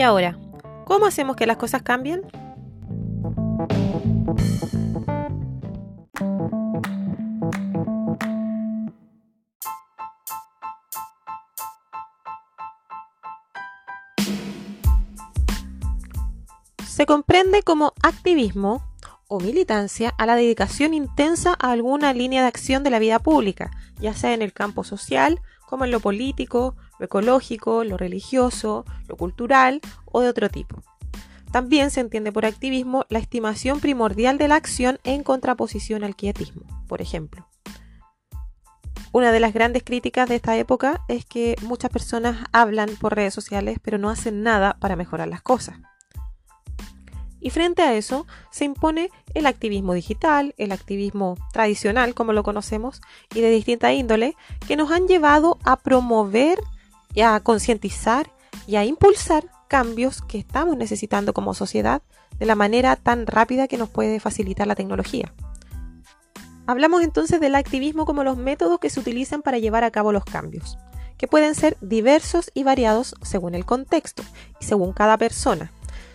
Y ahora, ¿cómo hacemos que las cosas cambien? Se comprende como activismo o militancia a la dedicación intensa a alguna línea de acción de la vida pública, ya sea en el campo social, como en lo político, lo ecológico, lo religioso, lo cultural o de otro tipo. También se entiende por activismo la estimación primordial de la acción en contraposición al quietismo, por ejemplo. Una de las grandes críticas de esta época es que muchas personas hablan por redes sociales pero no hacen nada para mejorar las cosas. Y frente a eso se impone el activismo digital, el activismo tradicional como lo conocemos y de distinta índole que nos han llevado a promover a concientizar y a impulsar cambios que estamos necesitando como sociedad de la manera tan rápida que nos puede facilitar la tecnología. Hablamos entonces del activismo como los métodos que se utilizan para llevar a cabo los cambios, que pueden ser diversos y variados según el contexto y según cada persona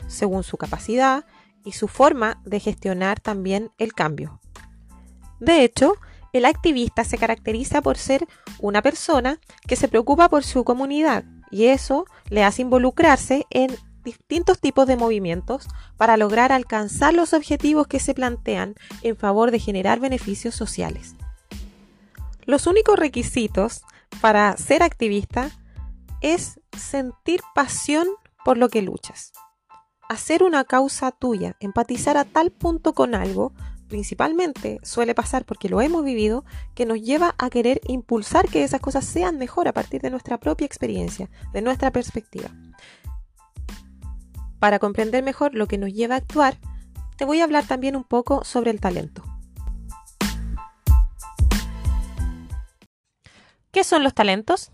según su capacidad y su forma de gestionar también el cambio. De hecho, el activista se caracteriza por ser una persona que se preocupa por su comunidad y eso le hace involucrarse en distintos tipos de movimientos para lograr alcanzar los objetivos que se plantean en favor de generar beneficios sociales. Los únicos requisitos para ser activista es sentir pasión por lo que luchas hacer una causa tuya, empatizar a tal punto con algo, principalmente suele pasar porque lo hemos vivido, que nos lleva a querer impulsar que esas cosas sean mejor a partir de nuestra propia experiencia, de nuestra perspectiva. Para comprender mejor lo que nos lleva a actuar, te voy a hablar también un poco sobre el talento. ¿Qué son los talentos?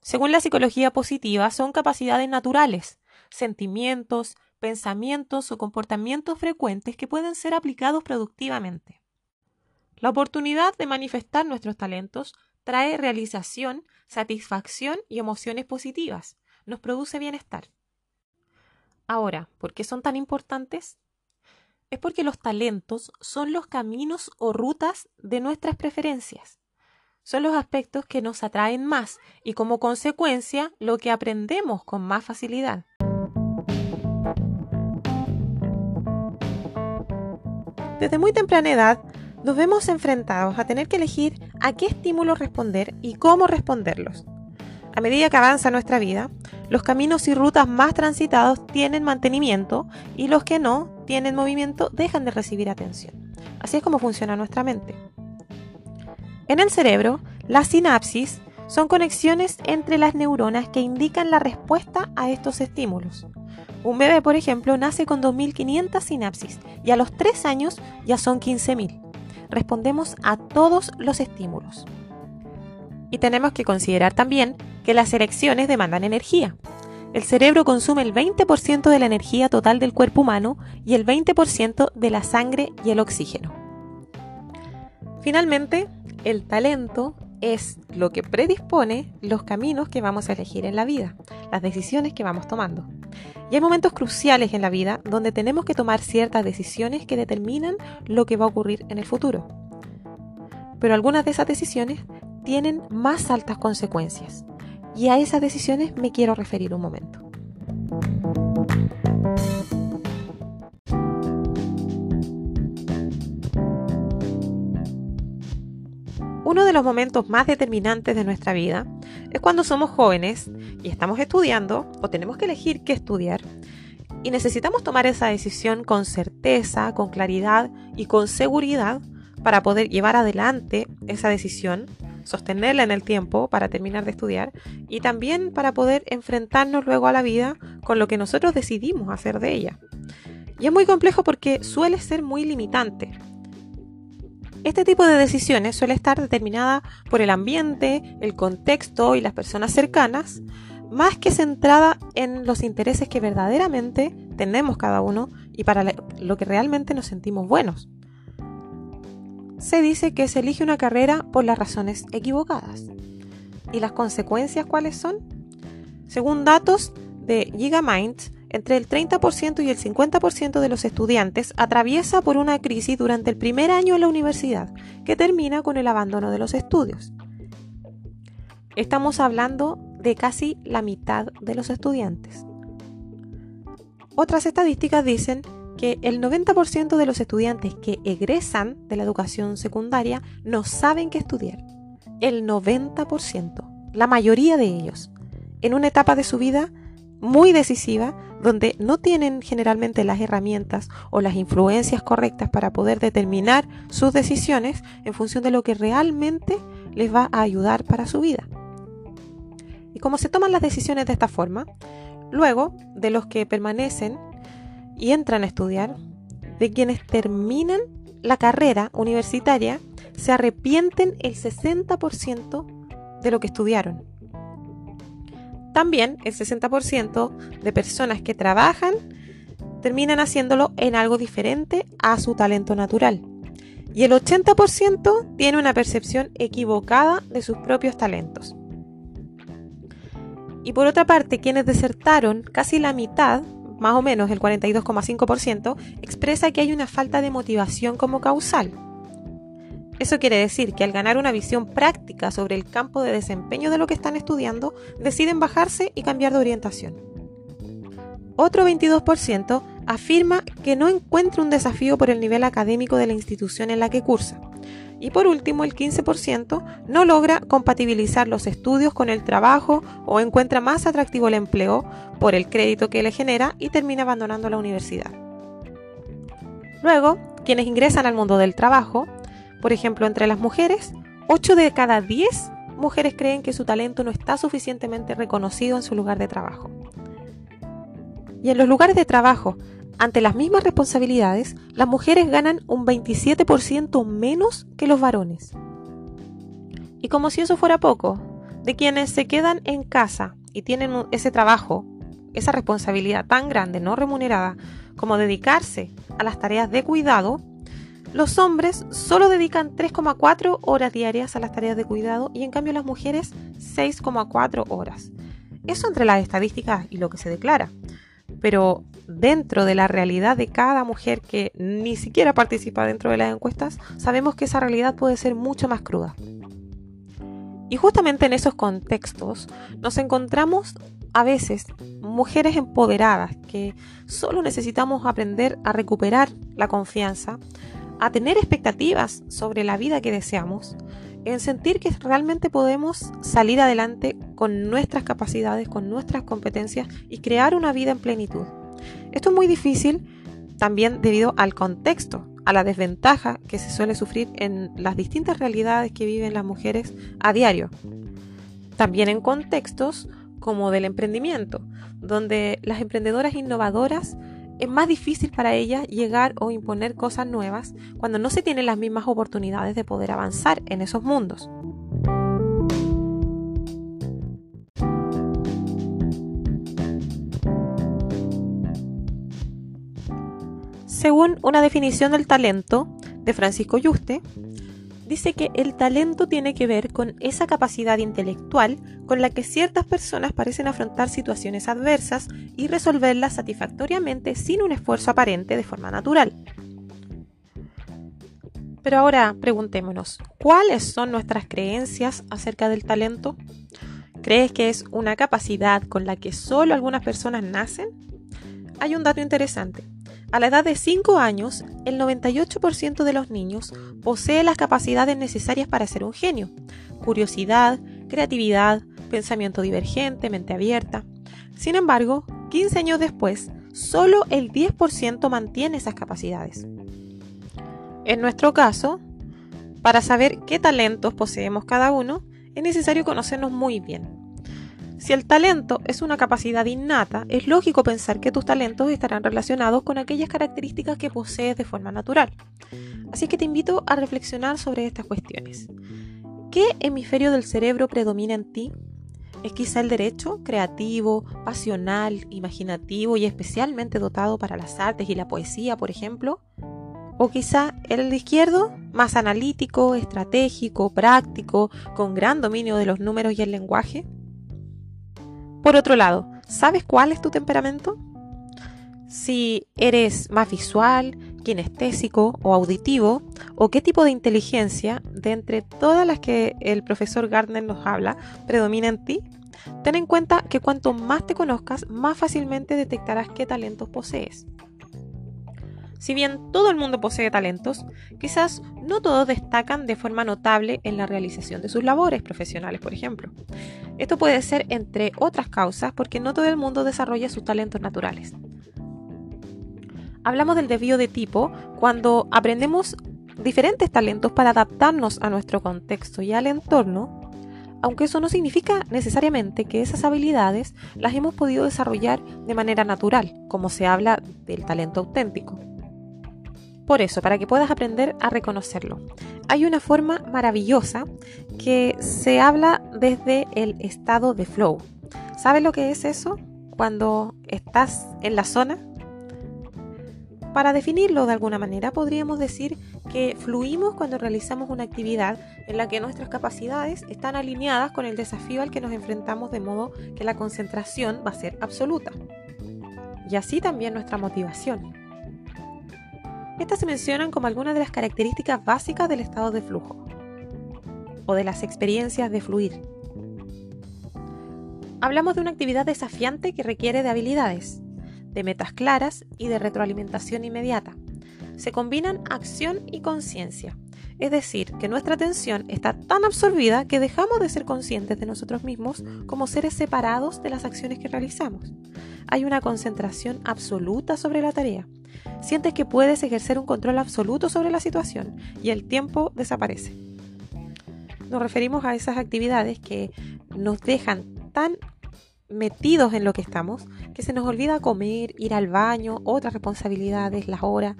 Según la psicología positiva, son capacidades naturales, sentimientos, pensamientos o comportamientos frecuentes que pueden ser aplicados productivamente. La oportunidad de manifestar nuestros talentos trae realización, satisfacción y emociones positivas. Nos produce bienestar. Ahora, ¿por qué son tan importantes? Es porque los talentos son los caminos o rutas de nuestras preferencias. Son los aspectos que nos atraen más y como consecuencia lo que aprendemos con más facilidad. Desde muy temprana edad nos vemos enfrentados a tener que elegir a qué estímulos responder y cómo responderlos. A medida que avanza nuestra vida, los caminos y rutas más transitados tienen mantenimiento y los que no tienen movimiento dejan de recibir atención. Así es como funciona nuestra mente. En el cerebro, las sinapsis son conexiones entre las neuronas que indican la respuesta a estos estímulos. Un bebé, por ejemplo, nace con 2.500 sinapsis y a los 3 años ya son 15.000. Respondemos a todos los estímulos. Y tenemos que considerar también que las erecciones demandan energía. El cerebro consume el 20% de la energía total del cuerpo humano y el 20% de la sangre y el oxígeno. Finalmente, el talento es lo que predispone los caminos que vamos a elegir en la vida, las decisiones que vamos tomando. Y hay momentos cruciales en la vida donde tenemos que tomar ciertas decisiones que determinan lo que va a ocurrir en el futuro. Pero algunas de esas decisiones tienen más altas consecuencias. Y a esas decisiones me quiero referir un momento. Uno de los momentos más determinantes de nuestra vida es cuando somos jóvenes y estamos estudiando o tenemos que elegir qué estudiar y necesitamos tomar esa decisión con certeza, con claridad y con seguridad para poder llevar adelante esa decisión, sostenerla en el tiempo para terminar de estudiar y también para poder enfrentarnos luego a la vida con lo que nosotros decidimos hacer de ella. Y es muy complejo porque suele ser muy limitante. Este tipo de decisiones suele estar determinada por el ambiente, el contexto y las personas cercanas, más que centrada en los intereses que verdaderamente tenemos cada uno y para lo que realmente nos sentimos buenos. Se dice que se elige una carrera por las razones equivocadas. ¿Y las consecuencias cuáles son? Según datos de Gigamind, entre el 30% y el 50% de los estudiantes atraviesa por una crisis durante el primer año en la universidad, que termina con el abandono de los estudios. Estamos hablando de casi la mitad de los estudiantes. Otras estadísticas dicen que el 90% de los estudiantes que egresan de la educación secundaria no saben qué estudiar. El 90%, la mayoría de ellos, en una etapa de su vida muy decisiva donde no tienen generalmente las herramientas o las influencias correctas para poder determinar sus decisiones en función de lo que realmente les va a ayudar para su vida. Y como se toman las decisiones de esta forma, luego de los que permanecen y entran a estudiar, de quienes terminan la carrera universitaria, se arrepienten el 60% de lo que estudiaron. También el 60% de personas que trabajan terminan haciéndolo en algo diferente a su talento natural. Y el 80% tiene una percepción equivocada de sus propios talentos. Y por otra parte, quienes desertaron, casi la mitad, más o menos el 42,5%, expresa que hay una falta de motivación como causal. Eso quiere decir que al ganar una visión práctica sobre el campo de desempeño de lo que están estudiando, deciden bajarse y cambiar de orientación. Otro 22% afirma que no encuentra un desafío por el nivel académico de la institución en la que cursa. Y por último, el 15% no logra compatibilizar los estudios con el trabajo o encuentra más atractivo el empleo por el crédito que le genera y termina abandonando la universidad. Luego, quienes ingresan al mundo del trabajo, por ejemplo, entre las mujeres, 8 de cada 10 mujeres creen que su talento no está suficientemente reconocido en su lugar de trabajo. Y en los lugares de trabajo ante las mismas responsabilidades, las mujeres ganan un 27% menos que los varones. Y como si eso fuera poco, de quienes se quedan en casa y tienen ese trabajo, esa responsabilidad tan grande, no remunerada, como dedicarse a las tareas de cuidado, los hombres solo dedican 3,4 horas diarias a las tareas de cuidado y en cambio las mujeres 6,4 horas. Eso entre las estadísticas y lo que se declara pero dentro de la realidad de cada mujer que ni siquiera participa dentro de las encuestas, sabemos que esa realidad puede ser mucho más cruda. Y justamente en esos contextos nos encontramos a veces mujeres empoderadas que solo necesitamos aprender a recuperar la confianza, a tener expectativas sobre la vida que deseamos, en sentir que realmente podemos salir adelante con nuestras capacidades, con nuestras competencias y crear una vida en plenitud. Esto es muy difícil también debido al contexto, a la desventaja que se suele sufrir en las distintas realidades que viven las mujeres a diario. También en contextos como del emprendimiento, donde las emprendedoras innovadoras es más difícil para ellas llegar o imponer cosas nuevas cuando no se tienen las mismas oportunidades de poder avanzar en esos mundos. Según una definición del talento de Francisco Yuste, dice que el talento tiene que ver con esa capacidad intelectual con la que ciertas personas parecen afrontar situaciones adversas y resolverlas satisfactoriamente sin un esfuerzo aparente de forma natural. Pero ahora preguntémonos, ¿cuáles son nuestras creencias acerca del talento? ¿Crees que es una capacidad con la que solo algunas personas nacen? Hay un dato interesante. A la edad de 5 años, el 98% de los niños posee las capacidades necesarias para ser un genio. Curiosidad, creatividad, pensamiento divergente, mente abierta. Sin embargo, 15 años después, solo el 10% mantiene esas capacidades. En nuestro caso, para saber qué talentos poseemos cada uno, es necesario conocernos muy bien. Si el talento es una capacidad innata, es lógico pensar que tus talentos estarán relacionados con aquellas características que posees de forma natural. Así que te invito a reflexionar sobre estas cuestiones. ¿Qué hemisferio del cerebro predomina en ti? ¿Es quizá el derecho, creativo, pasional, imaginativo y especialmente dotado para las artes y la poesía, por ejemplo? ¿O quizá el izquierdo, más analítico, estratégico, práctico, con gran dominio de los números y el lenguaje? Por otro lado, ¿sabes cuál es tu temperamento? si eres más visual, kinestésico o auditivo, o qué tipo de inteligencia de entre todas las que el profesor Gardner nos habla predomina en ti. Ten en cuenta que cuanto más te conozcas, más fácilmente detectarás qué talentos posees. Si bien todo el mundo posee talentos, quizás no todos destacan de forma notable en la realización de sus labores profesionales, por ejemplo. Esto puede ser entre otras causas porque no todo el mundo desarrolla sus talentos naturales. Hablamos del desvío de tipo cuando aprendemos diferentes talentos para adaptarnos a nuestro contexto y al entorno, aunque eso no significa necesariamente que esas habilidades las hemos podido desarrollar de manera natural, como se habla del talento auténtico. Por eso, para que puedas aprender a reconocerlo, hay una forma maravillosa que se habla desde el estado de flow. ¿Sabes lo que es eso? Cuando estás en la zona. Para definirlo de alguna manera, podríamos decir que fluimos cuando realizamos una actividad en la que nuestras capacidades están alineadas con el desafío al que nos enfrentamos de modo que la concentración va a ser absoluta. Y así también nuestra motivación. Estas se mencionan como algunas de las características básicas del estado de flujo o de las experiencias de fluir. Hablamos de una actividad desafiante que requiere de habilidades, de metas claras y de retroalimentación inmediata. Se combinan acción y conciencia, es decir, que nuestra atención está tan absorbida que dejamos de ser conscientes de nosotros mismos como seres separados de las acciones que realizamos. Hay una concentración absoluta sobre la tarea sientes que puedes ejercer un control absoluto sobre la situación y el tiempo desaparece. Nos referimos a esas actividades que nos dejan tan metidos en lo que estamos que se nos olvida comer, ir al baño, otras responsabilidades, las horas.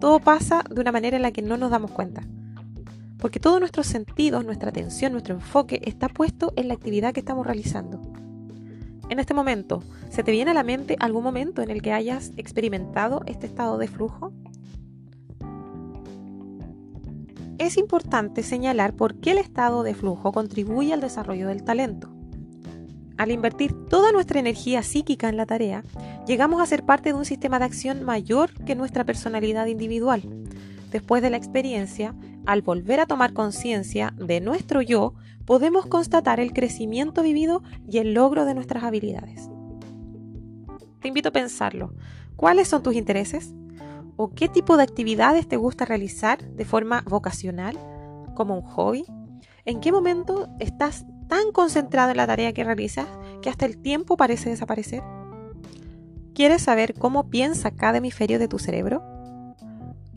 Todo pasa de una manera en la que no nos damos cuenta. Porque todos nuestros sentidos, nuestra atención, nuestro enfoque está puesto en la actividad que estamos realizando en este momento, ¿se te viene a la mente algún momento en el que hayas experimentado este estado de flujo? Es importante señalar por qué el estado de flujo contribuye al desarrollo del talento. Al invertir toda nuestra energía psíquica en la tarea, llegamos a ser parte de un sistema de acción mayor que nuestra personalidad individual. Después de la experiencia, al volver a tomar conciencia de nuestro yo, podemos constatar el crecimiento vivido y el logro de nuestras habilidades. Te invito a pensarlo. ¿Cuáles son tus intereses? ¿O qué tipo de actividades te gusta realizar de forma vocacional, como un hobby? ¿En qué momento estás tan concentrado en la tarea que realizas que hasta el tiempo parece desaparecer? ¿Quieres saber cómo piensa cada hemisferio de tu cerebro?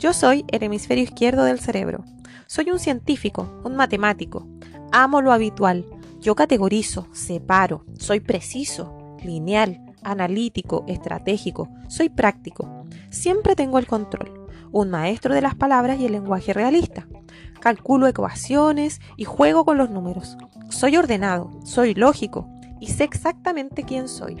Yo soy el hemisferio izquierdo del cerebro. Soy un científico, un matemático. Amo lo habitual. Yo categorizo, separo, soy preciso, lineal, analítico, estratégico, soy práctico. Siempre tengo el control. Un maestro de las palabras y el lenguaje realista. Calculo ecuaciones y juego con los números. Soy ordenado, soy lógico y sé exactamente quién soy.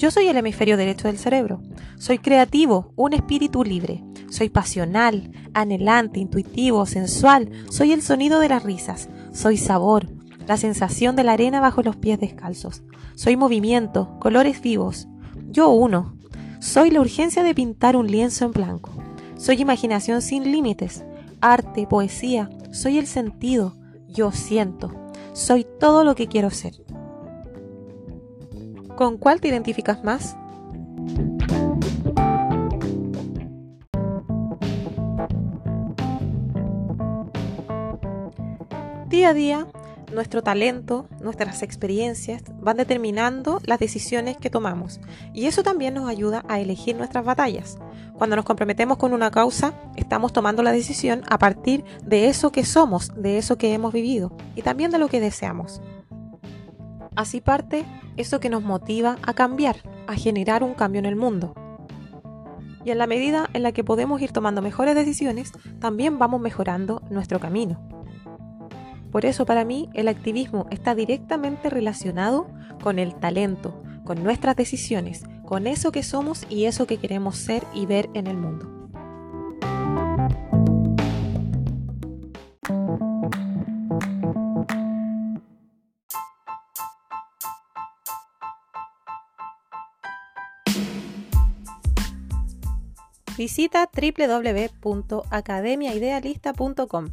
Yo soy el hemisferio derecho del cerebro. Soy creativo, un espíritu libre. Soy pasional, anhelante, intuitivo, sensual. Soy el sonido de las risas. Soy sabor, la sensación de la arena bajo los pies descalzos. Soy movimiento, colores vivos. Yo uno. Soy la urgencia de pintar un lienzo en blanco. Soy imaginación sin límites, arte, poesía. Soy el sentido. Yo siento. Soy todo lo que quiero ser. ¿Con cuál te identificas más? Día a día, nuestro talento, nuestras experiencias van determinando las decisiones que tomamos y eso también nos ayuda a elegir nuestras batallas. Cuando nos comprometemos con una causa, estamos tomando la decisión a partir de eso que somos, de eso que hemos vivido y también de lo que deseamos. Así parte eso que nos motiva a cambiar, a generar un cambio en el mundo. Y en la medida en la que podemos ir tomando mejores decisiones, también vamos mejorando nuestro camino. Por eso para mí el activismo está directamente relacionado con el talento, con nuestras decisiones, con eso que somos y eso que queremos ser y ver en el mundo. Visita www.academiaidealista.com.